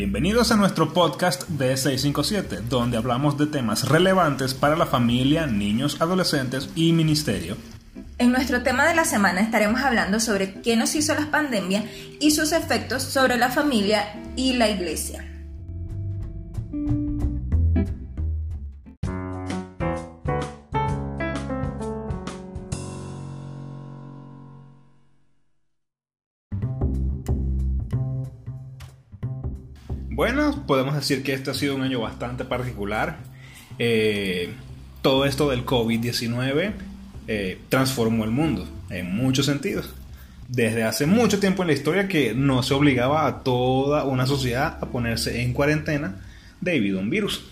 Bienvenidos a nuestro podcast de 657, donde hablamos de temas relevantes para la familia, niños, adolescentes y ministerio. En nuestro tema de la semana estaremos hablando sobre qué nos hizo la pandemia y sus efectos sobre la familia y la iglesia. Podemos decir que este ha sido un año bastante particular. Eh, todo esto del COVID-19 eh, transformó el mundo en muchos sentidos. Desde hace mucho tiempo en la historia que no se obligaba a toda una sociedad a ponerse en cuarentena debido a un virus.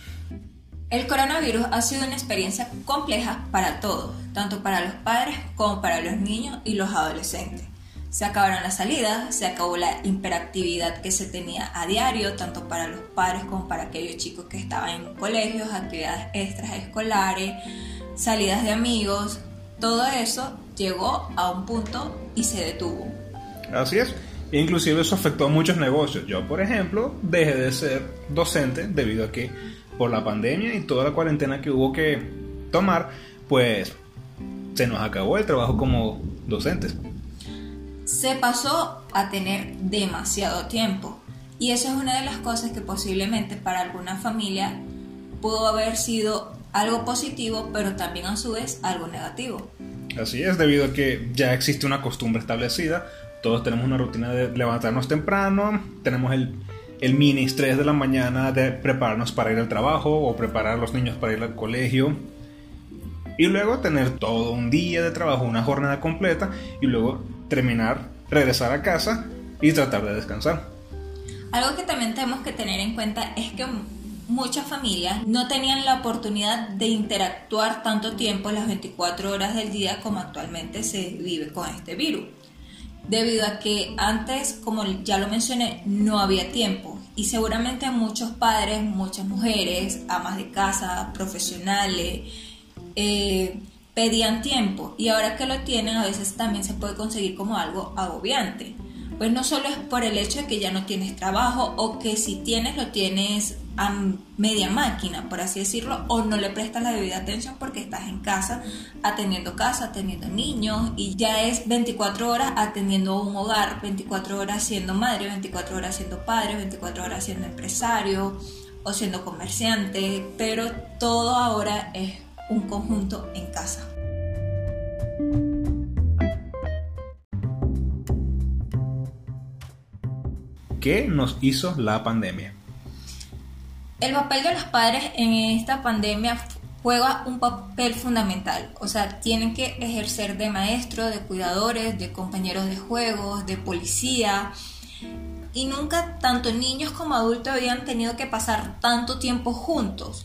El coronavirus ha sido una experiencia compleja para todos, tanto para los padres como para los niños y los adolescentes. Se acabaron las salidas, se acabó la hiperactividad que se tenía a diario, tanto para los padres como para aquellos chicos que estaban en colegios, actividades extras escolares, salidas de amigos. Todo eso llegó a un punto y se detuvo. Así es. Inclusive eso afectó a muchos negocios. Yo, por ejemplo, dejé de ser docente debido a que por la pandemia y toda la cuarentena que hubo que tomar, pues se nos acabó el trabajo como docentes se pasó a tener demasiado tiempo. Y eso es una de las cosas que posiblemente para alguna familia pudo haber sido algo positivo, pero también a su vez algo negativo. Así es, debido a que ya existe una costumbre establecida, todos tenemos una rutina de levantarnos temprano, tenemos el, el mini estrés de la mañana de prepararnos para ir al trabajo o preparar a los niños para ir al colegio. Y luego tener todo un día de trabajo, una jornada completa, y luego terminar, regresar a casa y tratar de descansar. Algo que también tenemos que tener en cuenta es que muchas familias no tenían la oportunidad de interactuar tanto tiempo las 24 horas del día como actualmente se vive con este virus. Debido a que antes, como ya lo mencioné, no había tiempo y seguramente muchos padres, muchas mujeres, amas de casa, profesionales, eh, pedían tiempo y ahora que lo tienen a veces también se puede conseguir como algo agobiante. Pues no solo es por el hecho de que ya no tienes trabajo o que si tienes lo tienes a media máquina, por así decirlo, o no le prestas la debida atención porque estás en casa atendiendo casa, atendiendo niños y ya es 24 horas atendiendo un hogar, 24 horas siendo madre, 24 horas siendo padre, 24 horas siendo empresario o siendo comerciante, pero todo ahora es un conjunto en casa. ¿Qué nos hizo la pandemia? El papel de los padres en esta pandemia juega un papel fundamental, o sea, tienen que ejercer de maestro, de cuidadores, de compañeros de juegos, de policía, y nunca tanto niños como adultos habían tenido que pasar tanto tiempo juntos.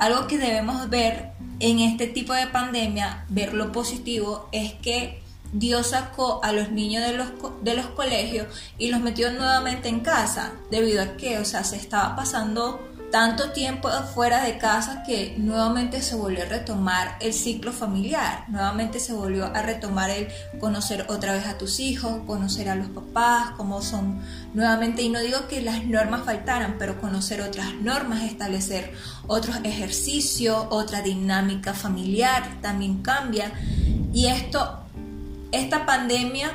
Algo que debemos ver en este tipo de pandemia, ver lo positivo es que Dios sacó a los niños de los, de los colegios y los metió nuevamente en casa, debido a que, o sea, se estaba pasando tanto tiempo fuera de casa que nuevamente se volvió a retomar el ciclo familiar, nuevamente se volvió a retomar el conocer otra vez a tus hijos, conocer a los papás, cómo son nuevamente, y no digo que las normas faltaran, pero conocer otras normas, establecer otros ejercicios, otra dinámica familiar también cambia, y esto, esta pandemia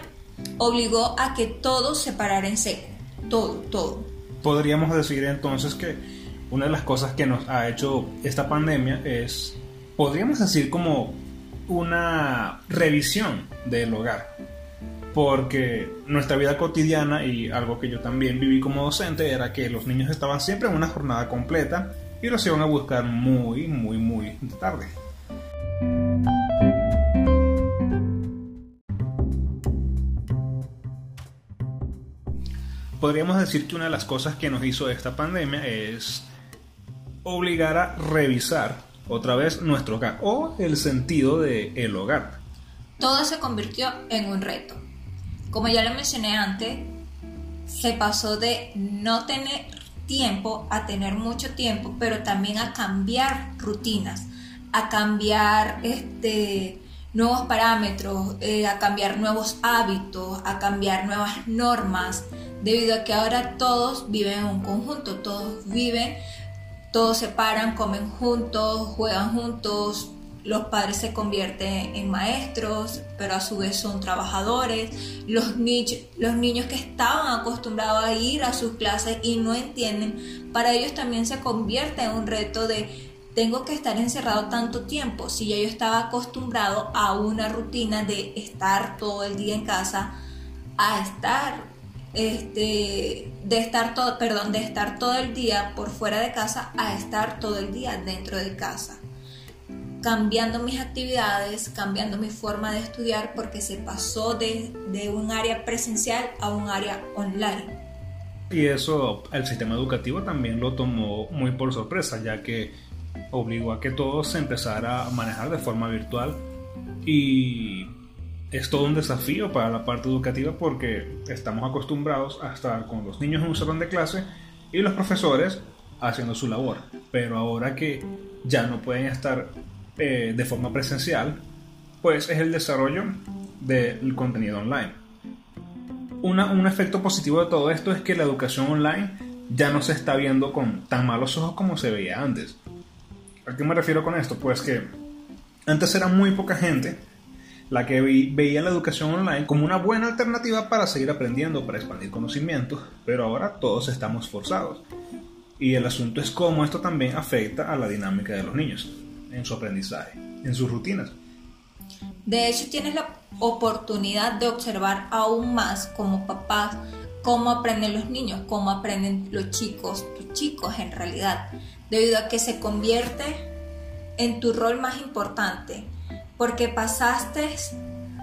obligó a que todo se parara en seco, todo, todo. Podríamos decir entonces que una de las cosas que nos ha hecho esta pandemia es, podríamos decir, como una revisión del hogar. Porque nuestra vida cotidiana y algo que yo también viví como docente era que los niños estaban siempre en una jornada completa y los iban a buscar muy, muy, muy tarde. Podríamos decir que una de las cosas que nos hizo esta pandemia es obligar a revisar otra vez nuestro hogar o el sentido del el hogar. Todo se convirtió en un reto. Como ya lo mencioné antes, se pasó de no tener tiempo a tener mucho tiempo, pero también a cambiar rutinas, a cambiar este, nuevos parámetros, eh, a cambiar nuevos hábitos, a cambiar nuevas normas, debido a que ahora todos viven en un conjunto, todos viven, todos se paran, comen juntos, juegan juntos, los padres se convierten en maestros, pero a su vez son trabajadores, los, los niños que estaban acostumbrados a ir a sus clases y no entienden, para ellos también se convierte en un reto de tengo que estar encerrado tanto tiempo, si ya yo estaba acostumbrado a una rutina de estar todo el día en casa, a estar este, de estar todo, perdón, de estar todo el día por fuera de casa a estar todo el día dentro de casa. Cambiando mis actividades, cambiando mi forma de estudiar porque se pasó de, de un área presencial a un área online. Y eso el sistema educativo también lo tomó muy por sorpresa, ya que obligó a que todo se empezara a manejar de forma virtual y es todo un desafío para la parte educativa porque estamos acostumbrados a estar con los niños en un salón de clase y los profesores haciendo su labor. Pero ahora que ya no pueden estar eh, de forma presencial, pues es el desarrollo del contenido online. un efecto positivo de todo esto es que la educación online ya no se está viendo con tan malos ojos como se veía antes. ¿A qué me refiero con esto? Pues que antes era muy poca gente la que veía la educación online como una buena alternativa para seguir aprendiendo, para expandir conocimientos, pero ahora todos estamos forzados. Y el asunto es cómo esto también afecta a la dinámica de los niños, en su aprendizaje, en sus rutinas. De hecho, tienes la oportunidad de observar aún más como papás cómo aprenden los niños, cómo aprenden los chicos, tus chicos en realidad, debido a que se convierte en tu rol más importante porque pasaste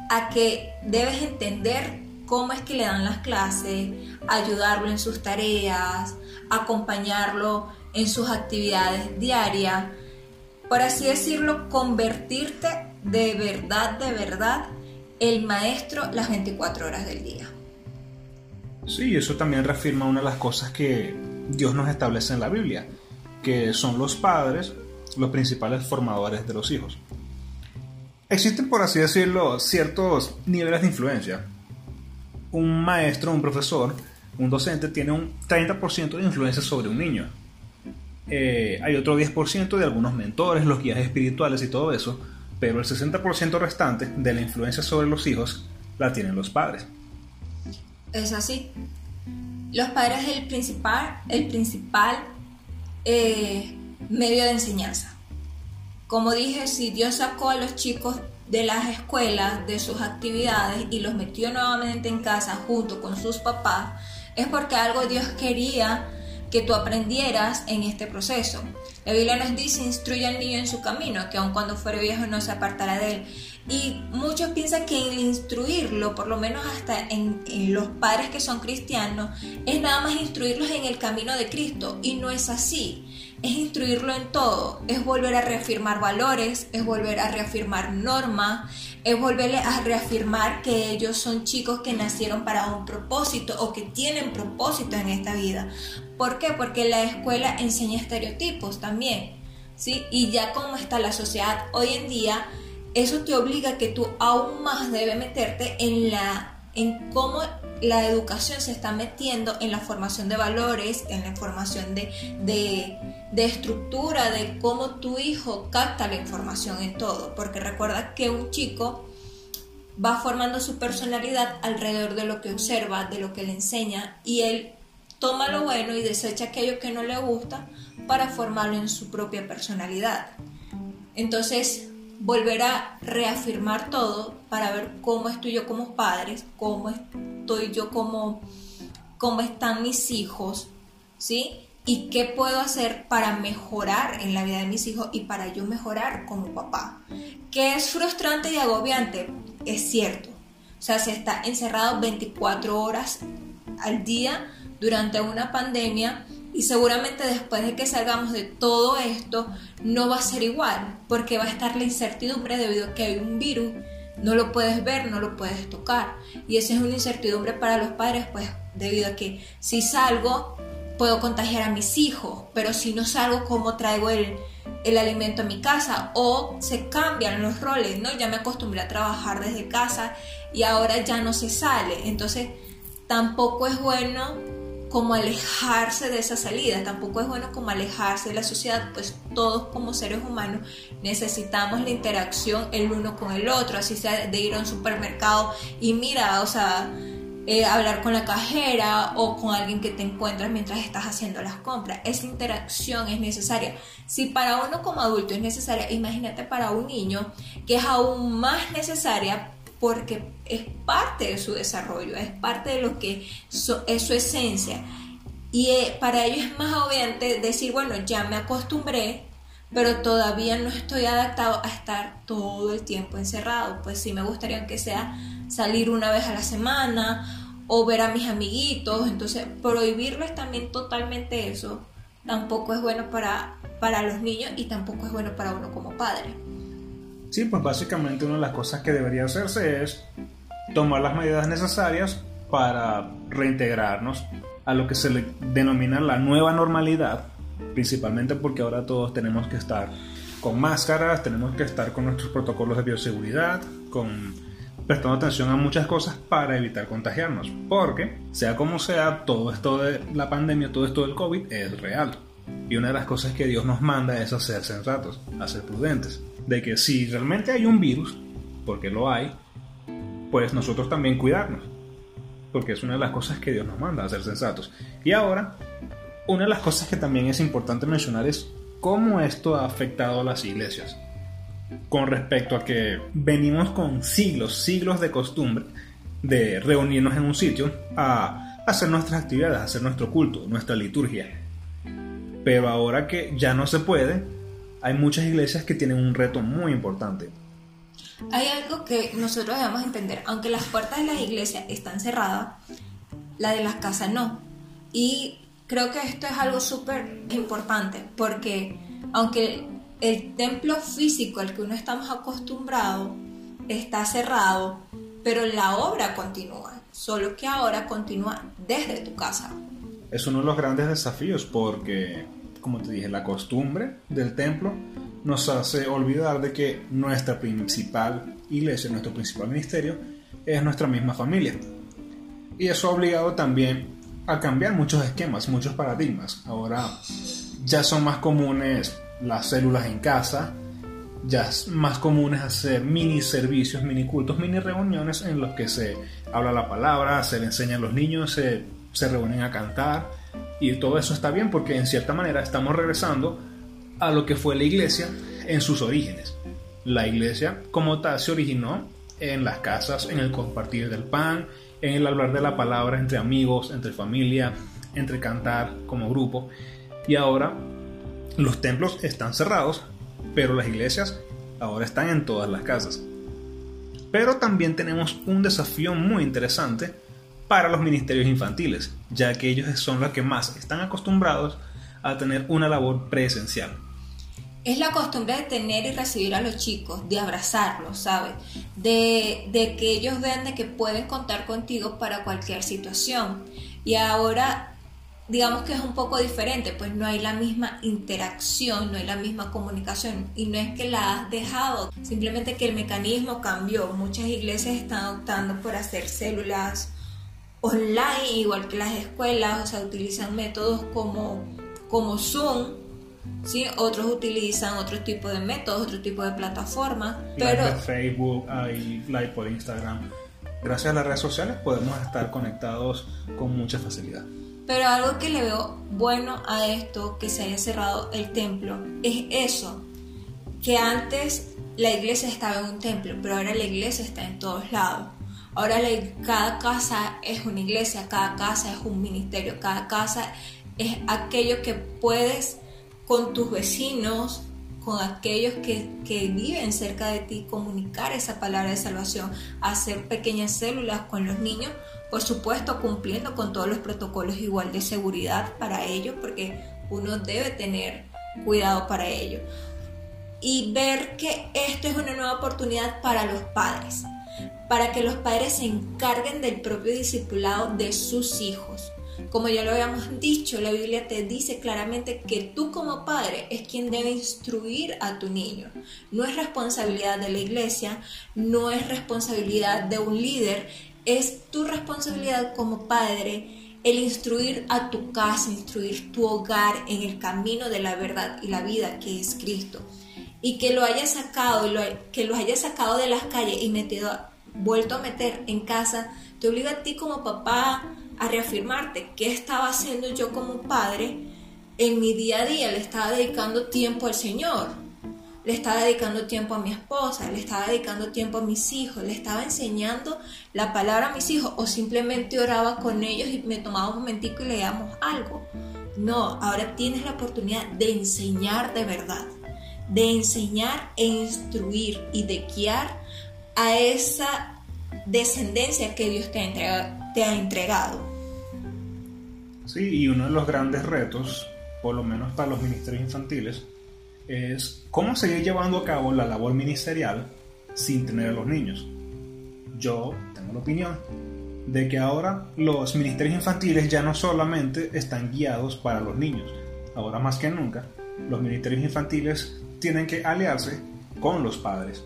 a que debes entender cómo es que le dan las clases, ayudarlo en sus tareas, acompañarlo en sus actividades diarias, por así decirlo, convertirte de verdad, de verdad, el maestro las 24 horas del día. Sí, eso también reafirma una de las cosas que Dios nos establece en la Biblia, que son los padres los principales formadores de los hijos. Existen, por así decirlo, ciertos niveles de influencia. Un maestro, un profesor, un docente tiene un 30% de influencia sobre un niño. Eh, hay otro 10% de algunos mentores, los guías espirituales y todo eso, pero el 60% restante de la influencia sobre los hijos la tienen los padres. Es así. Los padres es el principal, el principal eh, medio de enseñanza. Como dije, si Dios sacó a los chicos de las escuelas, de sus actividades y los metió nuevamente en casa junto con sus papás, es porque algo Dios quería que tú aprendieras en este proceso. La Biblia nos dice, instruye al niño en su camino, que aun cuando fuere viejo no se apartará de él. Y muchos piensan que el instruirlo, por lo menos hasta en, los padres que son cristianos, es nada más instruirlos en el camino de Cristo. Y no es así es instruirlo en todo, es volver a reafirmar valores, es volver a reafirmar normas, es volverle a reafirmar que ellos son chicos que nacieron para un propósito o que tienen propósito en esta vida. ¿Por qué? Porque la escuela enseña estereotipos también, ¿sí? Y ya como está la sociedad hoy en día, eso te obliga a que tú aún más debes meterte en la en cómo la educación se está metiendo en la formación de valores, en la formación de, de, estructura, de cómo tu hijo capta la información en todo. Porque recuerda que un chico va formando su personalidad alrededor de lo que observa, de lo que le enseña, y él toma lo bueno y desecha aquello que no le gusta para formarlo en su propia personalidad. Entonces, volver a reafirmar todo para ver cómo estoy yo como padres, cómo estoy yo como, cómo están mis hijos, ¿sí? Y qué puedo hacer para mejorar en la vida de mis hijos y para yo mejorar como papá. Que es frustrante y agobiante, es cierto. O sea, se está encerrado 24 horas al día durante una pandemia y seguramente después de que salgamos de todo esto no va a ser igual porque va a estar la incertidumbre debido a que hay un virus no lo puedes ver, no lo puedes tocar. Y esa es una incertidumbre para los padres, pues debido a que si salgo, puedo contagiar a mis hijos, pero si no salgo, ¿cómo traigo el, el alimento a mi casa? O se cambian los roles, ¿no? Ya me acostumbré a trabajar desde casa y ahora ya no se sale. Entonces, tampoco es bueno como alejarse de esa salida, tampoco es bueno como alejarse de la sociedad, pues todos como seres humanos necesitamos la interacción el uno con el otro, así sea de ir a un supermercado y mira, o sea, eh, hablar con la cajera o con alguien que te encuentras mientras estás haciendo las compras. Esa interacción es necesaria. Si para uno como adulto es necesaria, imagínate para un niño que es aún más necesaria porque es parte de su desarrollo, es parte de lo que es su esencia. Y eh, para ellos es más obviamente decir, bueno, ya me acostumbré, pero todavía no estoy adaptado a estar todo el tiempo encerrado. Pues sí me gustaría que sea salir una vez a la semana o ver a mis amiguitos. Entonces, prohibirles también totalmente eso tampoco es bueno para, para los niños y tampoco es bueno para uno como padre. Sí, pues básicamente una de las cosas que debería hacerse es tomar las medidas necesarias para reintegrarnos a lo que se le denomina la nueva normalidad, principalmente porque ahora todos tenemos que estar con máscaras, tenemos que estar con nuestros protocolos de bioseguridad, con prestando atención a muchas cosas para evitar contagiarnos, porque sea como sea, todo esto de la pandemia, todo esto del COVID es real. Y una de las cosas que Dios nos manda es a sensatos, a ser prudentes. De que si realmente hay un virus, porque lo hay, pues nosotros también cuidarnos. Porque es una de las cosas que Dios nos manda, a sensatos. Y ahora, una de las cosas que también es importante mencionar es cómo esto ha afectado a las iglesias con respecto a que venimos con siglos, siglos de costumbre de reunirnos en un sitio a hacer nuestras actividades, a hacer nuestro culto, nuestra liturgia. Pero ahora que ya no se puede, hay muchas iglesias que tienen un reto muy importante. Hay algo que nosotros debemos entender, aunque las puertas de las iglesias están cerradas, la de las casas no. Y creo que esto es algo súper importante, porque aunque el templo físico al que uno estamos acostumbrado está cerrado, pero la obra continúa, solo que ahora continúa desde tu casa. Es uno de los grandes desafíos porque, como te dije, la costumbre del templo nos hace olvidar de que nuestra principal iglesia, nuestro principal ministerio, es nuestra misma familia. Y eso ha obligado también a cambiar muchos esquemas, muchos paradigmas. Ahora ya son más comunes las células en casa, ya es más común es hacer mini servicios, mini cultos, mini reuniones en los que se habla la palabra, se le enseña a los niños, se, se reúnen a cantar y todo eso está bien porque en cierta manera estamos regresando a lo que fue la iglesia en sus orígenes. La iglesia como tal se originó en las casas, en el compartir del pan, en el hablar de la palabra entre amigos, entre familia, entre cantar como grupo. Y ahora los templos están cerrados, pero las iglesias ahora están en todas las casas. Pero también tenemos un desafío muy interesante para los ministerios infantiles, ya que ellos son los que más están acostumbrados a tener una labor presencial. Es la costumbre de tener y recibir a los chicos, de abrazarlos, ¿sabes? De, que ellos vean de que pueden contar contigo para cualquier situación. Y ahora digamos que es un poco diferente, pues no hay la misma interacción, no hay la misma comunicación y no es que la has dejado, simplemente que el mecanismo cambió. Muchas iglesias están optando por hacer células online, igual que las escuelas, o sea, utilizan métodos como, como Zoom. ¿Sí? Otros utilizan otro tipo de métodos, otro tipo de plataformas. Pero... de Facebook, hay live por Instagram. Gracias a las redes sociales podemos estar conectados con mucha facilidad. Pero algo que le veo bueno a esto, que se haya cerrado el templo, es eso, que antes la iglesia estaba en un templo, pero ahora la iglesia está en todos lados. Ahora cada casa es una iglesia, cada casa es un ministerio, cada casa es aquello que puedes con tus vecinos, con aquellos que, que, viven cerca de ti, comunicar esa palabra de salvación, hacer pequeñas células con los niños por supuesto cumpliendo con todos los protocolos igual de seguridad para ellos, porque uno debe tener cuidado para ello. Y ver que esto es una nueva oportunidad para los padres, para que los padres se encarguen del propio discipulado de sus hijos. Como ya lo habíamos dicho, la Biblia te dice claramente que tú como padre es quien debe instruir a tu niño. No es responsabilidad de la iglesia, no es responsabilidad de un líder, es tu responsabilidad como padre el instruir a tu casa, instruir tu hogar en el camino de la verdad y la vida que es Cristo. Y que lo haya sacado, que lo haya sacado de las calles y metido, vuelto a meter en casa, te obliga a ti como papá a reafirmarte qué estaba haciendo yo como padre en mi día a día, le estaba dedicando tiempo al Señor le estaba dedicando tiempo a mi esposa, le estaba dedicando tiempo a mis hijos, le estaba enseñando la palabra a mis hijos o simplemente oraba con ellos y me tomaba un momentico y leíamos algo. No, ahora tienes la oportunidad de enseñar de verdad, de enseñar e instruir y de guiar a esa descendencia que Dios te ha entregado. Sí, y uno de los grandes retos, por lo menos para los ministerios infantiles, es cómo seguir llevando a cabo la labor ministerial sin tener a los niños. Yo tengo la opinión de que ahora los ministerios infantiles ya no solamente están guiados para los niños, ahora más que nunca los ministerios infantiles tienen que aliarse con los padres.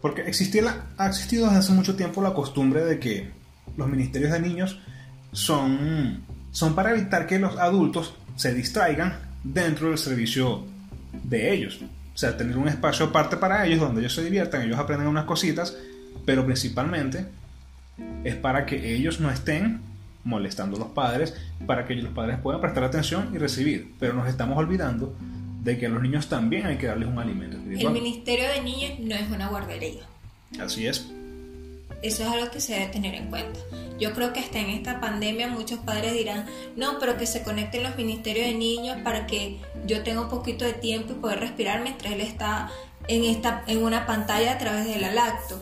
Porque existía ha existido desde hace mucho tiempo la costumbre de que los ministerios de niños son, son para evitar que los adultos se distraigan dentro del servicio de ellos. O sea, tener un espacio aparte para ellos donde ellos se diviertan, ellos aprendan unas cositas, pero principalmente es para que ellos no estén molestando a los padres, para que los padres puedan prestar atención y recibir. Pero nos estamos olvidando de que a los niños también hay que darles un alimento El Ministerio de Niños no es una guardería. Así es. Eso es algo que se debe tener en cuenta. Yo creo que hasta en esta pandemia muchos padres dirán, no, pero que se conecten los ministerios de niños para que yo tenga un poquito de tiempo y poder respirar mientras él está en, esta, en una pantalla a través del lacto.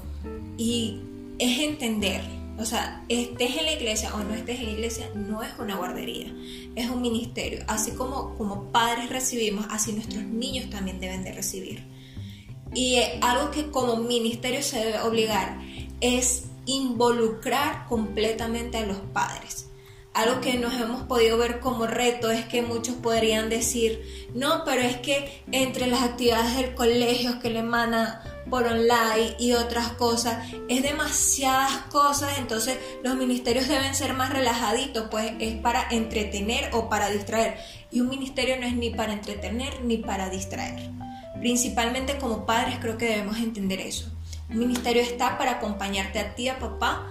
Y es entender, o sea, estés en la iglesia o no estés en la iglesia, no es una guardería, es un ministerio. Así como, como padres recibimos, así nuestros niños también deben de recibir. Y algo que como ministerio se debe obligar es involucrar completamente a los padres. Algo que nos hemos podido ver como reto es que muchos podrían decir, no, pero es que entre las actividades del colegio que le mandan por online y otras cosas, es demasiadas cosas, entonces los ministerios deben ser más relajaditos, pues es para entretener o para distraer. Y un ministerio no es ni para entretener ni para distraer. Principalmente como padres creo que debemos entender eso. El ministerio está para acompañarte a ti, a papá,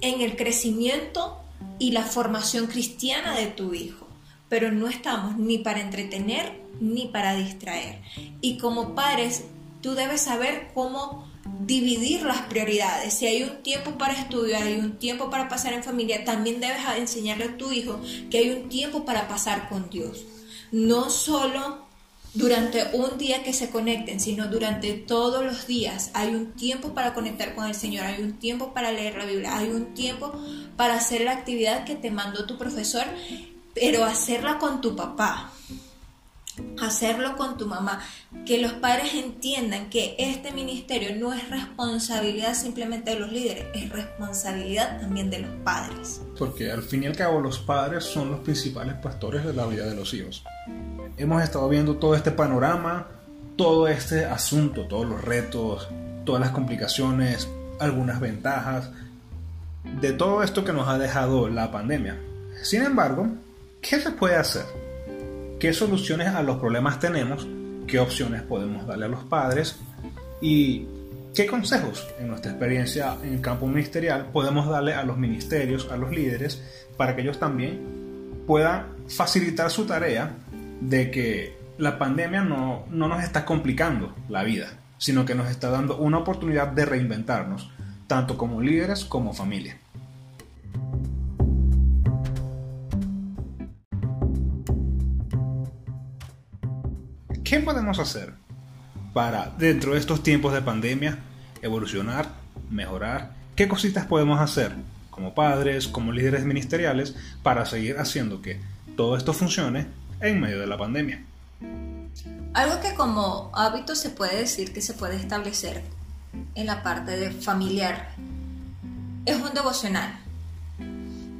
en el crecimiento y la formación cristiana de tu hijo. Pero no estamos ni para entretener ni para distraer. Y como padres, tú debes saber cómo dividir las prioridades. Si hay un tiempo para estudio, hay un tiempo para pasar en familia, también debes enseñarle a tu hijo que hay un tiempo para pasar con Dios. No solo durante un día que se conecten, sino durante todos los días. Hay un tiempo para conectar con el Señor, hay un tiempo para leer la Biblia, hay un tiempo para hacer la actividad que te mandó tu profesor, pero hacerla con tu papá, hacerlo con tu mamá, que los padres entiendan que este ministerio no es responsabilidad simplemente de los líderes, es responsabilidad también de los padres. Porque al fin y al cabo los padres son los principales pastores de la vida de los hijos hemos estado viendo todo este panorama, todo este asunto, todos los retos, todas las complicaciones, algunas ventajas de todo esto que nos ha dejado la pandemia. Sin embargo, ¿qué se puede hacer? ¿Qué soluciones a los problemas tenemos? ¿Qué opciones podemos darle a los padres? ¿Y qué consejos en nuestra experiencia en el campo ministerial podemos darle a los ministerios, a los líderes, para que ellos también puedan facilitar su tarea de que la pandemia no, nos está complicando la vida, sino que nos está dando una oportunidad de reinventarnos, tanto como líderes como familia. ¿Qué podemos hacer para, dentro de estos tiempos de pandemia, evolucionar, mejorar? ¿Qué cositas podemos hacer como padres, como líderes ministeriales, para seguir haciendo que todo esto funcione en medio de la pandemia. Algo que como hábito se puede decir que se puede establecer en la parte de familiar es un devocional.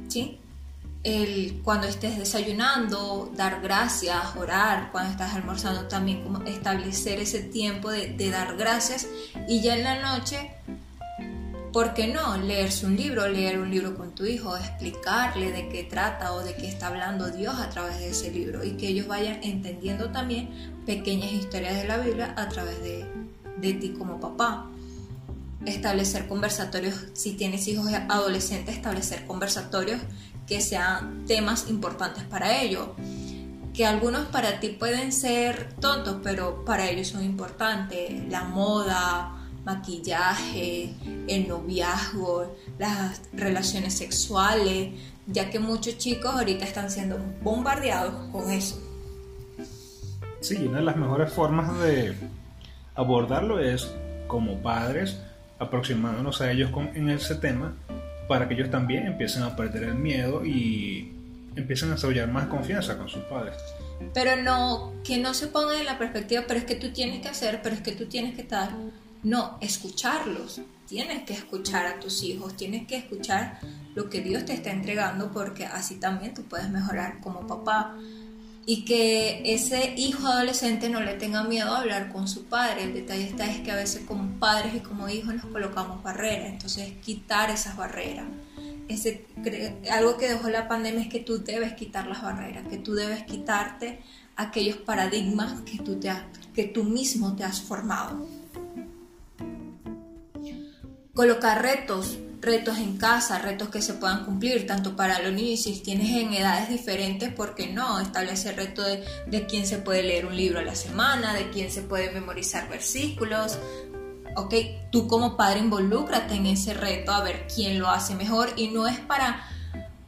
¿Sí? El, cuando estés desayunando, dar gracias, orar, cuando estás almorzando también como establecer ese tiempo de, dar gracias y ya en la noche ¿por qué no? Leerse un libro, leer un libro con tu hijo, explicarle de qué trata o de qué está hablando Dios a través de ese libro y que ellos vayan entendiendo también pequeñas historias de la Biblia a través de, de ti como papá. Establecer conversatorios, si tienes hijos adolescentes, establecer conversatorios que sean temas importantes para ellos. Que algunos para ti pueden ser tontos, pero para ellos son importantes. La moda, maquillaje, el noviazgo, las relaciones sexuales, ya que muchos chicos ahorita están siendo bombardeados con eso. Sí, una de las mejores formas de abordarlo es como padres aproximándonos a ellos con, en ese tema para que ellos también empiecen a perder el miedo y empiecen a desarrollar más confianza con sus padres. Pero no, que no se pongan en la perspectiva, pero es que tú tienes que hacer, pero es que tú tienes que estar no, escucharlos. Tienes que escuchar a tus hijos, tienes que escuchar lo que Dios te está entregando porque así también tú puedes mejorar como papá. Y que ese hijo adolescente no le tenga miedo a hablar con su padre. El detalle está es que a veces como padres y como hijos nos colocamos barreras. Entonces quitar esas barreras. Ese, algo que dejó la pandemia es que tú debes quitar las barreras, que tú debes quitarte aquellos paradigmas que tú, te que tú mismo te has formado colocar retos, retos en casa, retos que se puedan cumplir, tanto para los niños, si tienes en edades diferentes, ¿por qué no? Establecer reto de, quién se puede leer un libro a la semana, de quién se puede memorizar versículos. Ok, tú como padre involúcrate en ese reto a ver quién lo hace mejor y no es para,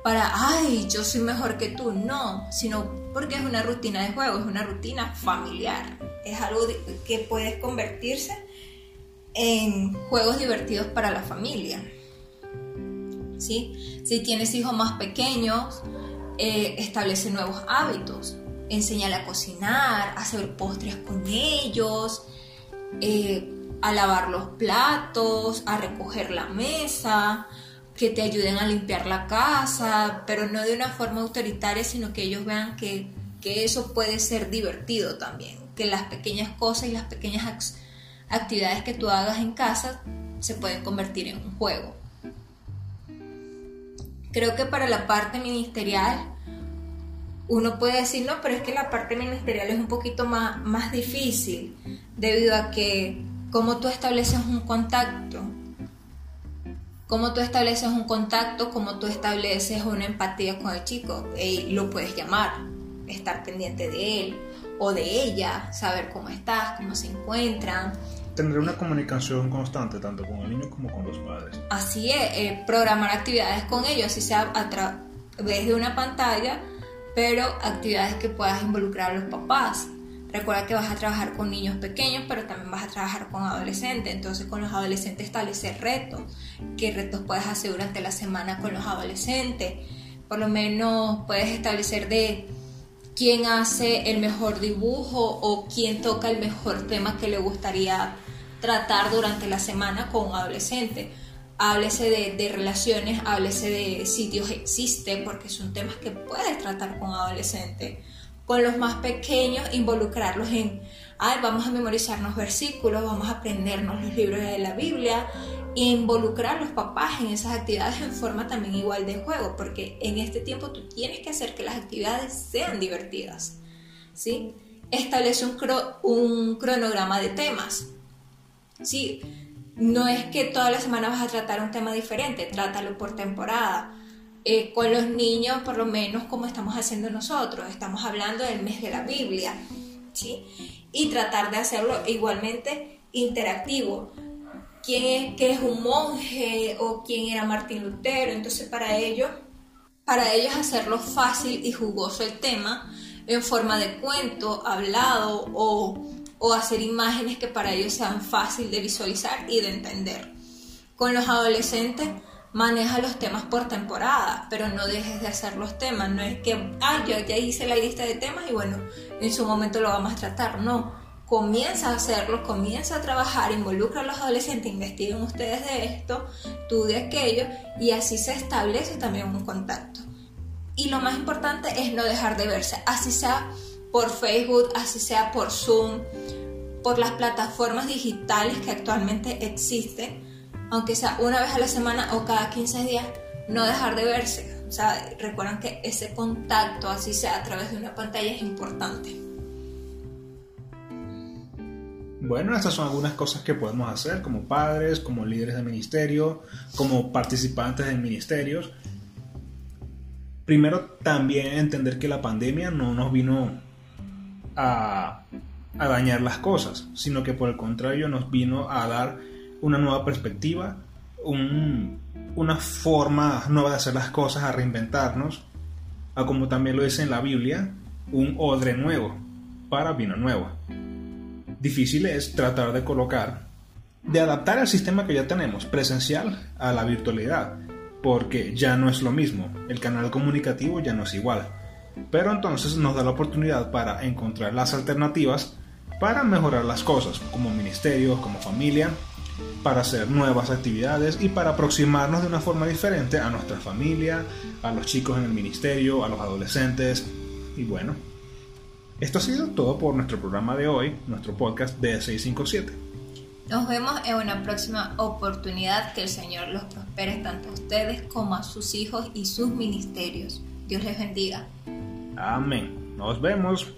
para, ay, yo soy mejor que tú, no, sino porque es una rutina de juego, es una rutina familiar, es algo que puedes convertirse en juegos divertidos para la familia. Si tienes hijos más pequeños, eh, establece nuevos hábitos. Enséñale a cocinar, a hacer postres con ellos, eh, a lavar los platos, a recoger la mesa, que te ayuden a limpiar la casa, pero no de una forma autoritaria, sino que ellos vean que, que eso puede ser divertido también, que las pequeñas cosas y las pequeñas actividades que tú hagas en casa se pueden convertir en un juego. Creo que para la parte ministerial, uno puede decir, no, pero es que la parte ministerial es un poquito más, más difícil, debido a que como tú estableces un contacto, cómo tú estableces un contacto, cómo tú estableces una empatía con el chico, y lo puedes llamar, estar pendiente de él o de ella, saber cómo estás, cómo se encuentran, Tendré una comunicación constante tanto con el niño como con los padres. Así es, eh, programar actividades con ellos, así sea a través de una pantalla, pero actividades que puedas involucrar a los papás. Recuerda que vas a trabajar con niños pequeños, pero también vas a trabajar con adolescentes. Entonces, con los adolescentes establecer retos. ¿Qué retos puedes hacer durante la semana con los adolescentes? Por lo menos puedes establecer de quién hace el mejor dibujo o quién toca el mejor tema que le gustaría tratar durante la semana con un adolescente. Háblese de, relaciones, háblese de sitios existe, porque son temas que puedes tratar con adolescentes. Con los más pequeños, involucrarlos en, ay, vamos a memorizarnos versículos, vamos a aprendernos los libros de la Biblia, e involucrar a los papás en esas actividades en forma también igual de juego, porque en este tiempo tú tienes que hacer que las actividades sean divertidas. ¿sí? Establece un, un cronograma de temas. Sí, no es que toda la semana vas a tratar un tema diferente, trátalo por temporada. Eh, con los niños, por lo menos como estamos haciendo nosotros, estamos hablando del mes de la Biblia, ¿sí? Y tratar de hacerlo igualmente interactivo. ¿Quién es, qué es un monje o quién era Martín Lutero? Entonces para ellos, para ellos hacerlo fácil y jugoso el tema en forma de cuento, hablado o o hacer imágenes que para ellos sean fácil de visualizar y de entender. Con los adolescentes maneja los temas por temporada, pero no dejes de hacer los temas. No es que, ah, yo ya hice la lista de temas y bueno, en su momento lo vamos a tratar. No, comienza a hacerlo, comienza a trabajar, involucra a los adolescentes, investiguen ustedes de esto, tú de aquello, y así se establece también un contacto. Y lo más importante es no dejar de verse, así sea por Facebook, así sea por Zoom, por las plataformas digitales que actualmente existen, aunque sea una vez a la semana o cada 15 días, no dejar de verse. O sea, recuerdan que ese contacto, así sea a través de una pantalla, es importante. Bueno, estas son algunas cosas que podemos hacer como padres, como líderes de ministerio, como participantes en ministerios. Primero, también entender que la pandemia no nos vino a, dañar las cosas, sino que por el contrario nos vino a dar una nueva perspectiva, una forma nueva de hacer las cosas, a reinventarnos, a como también lo dice en la Biblia, un odre nuevo para vino nuevo. Difícil es tratar de colocar, de adaptar el sistema que ya tenemos, presencial, a la virtualidad, porque ya no es lo mismo, el canal comunicativo ya no es igual. Pero entonces nos da la oportunidad para encontrar las alternativas para mejorar las cosas, como ministerio, como familia, para hacer nuevas actividades y para aproximarnos de una forma diferente a nuestra familia, a los chicos en el ministerio, a los adolescentes. Y bueno, esto ha sido todo por nuestro programa de hoy, nuestro podcast de 657. Nos vemos en una próxima oportunidad. Que el Señor los prospere tanto a ustedes como a sus hijos y sus ministerios. Dios les bendiga. Amén. Nos vemos.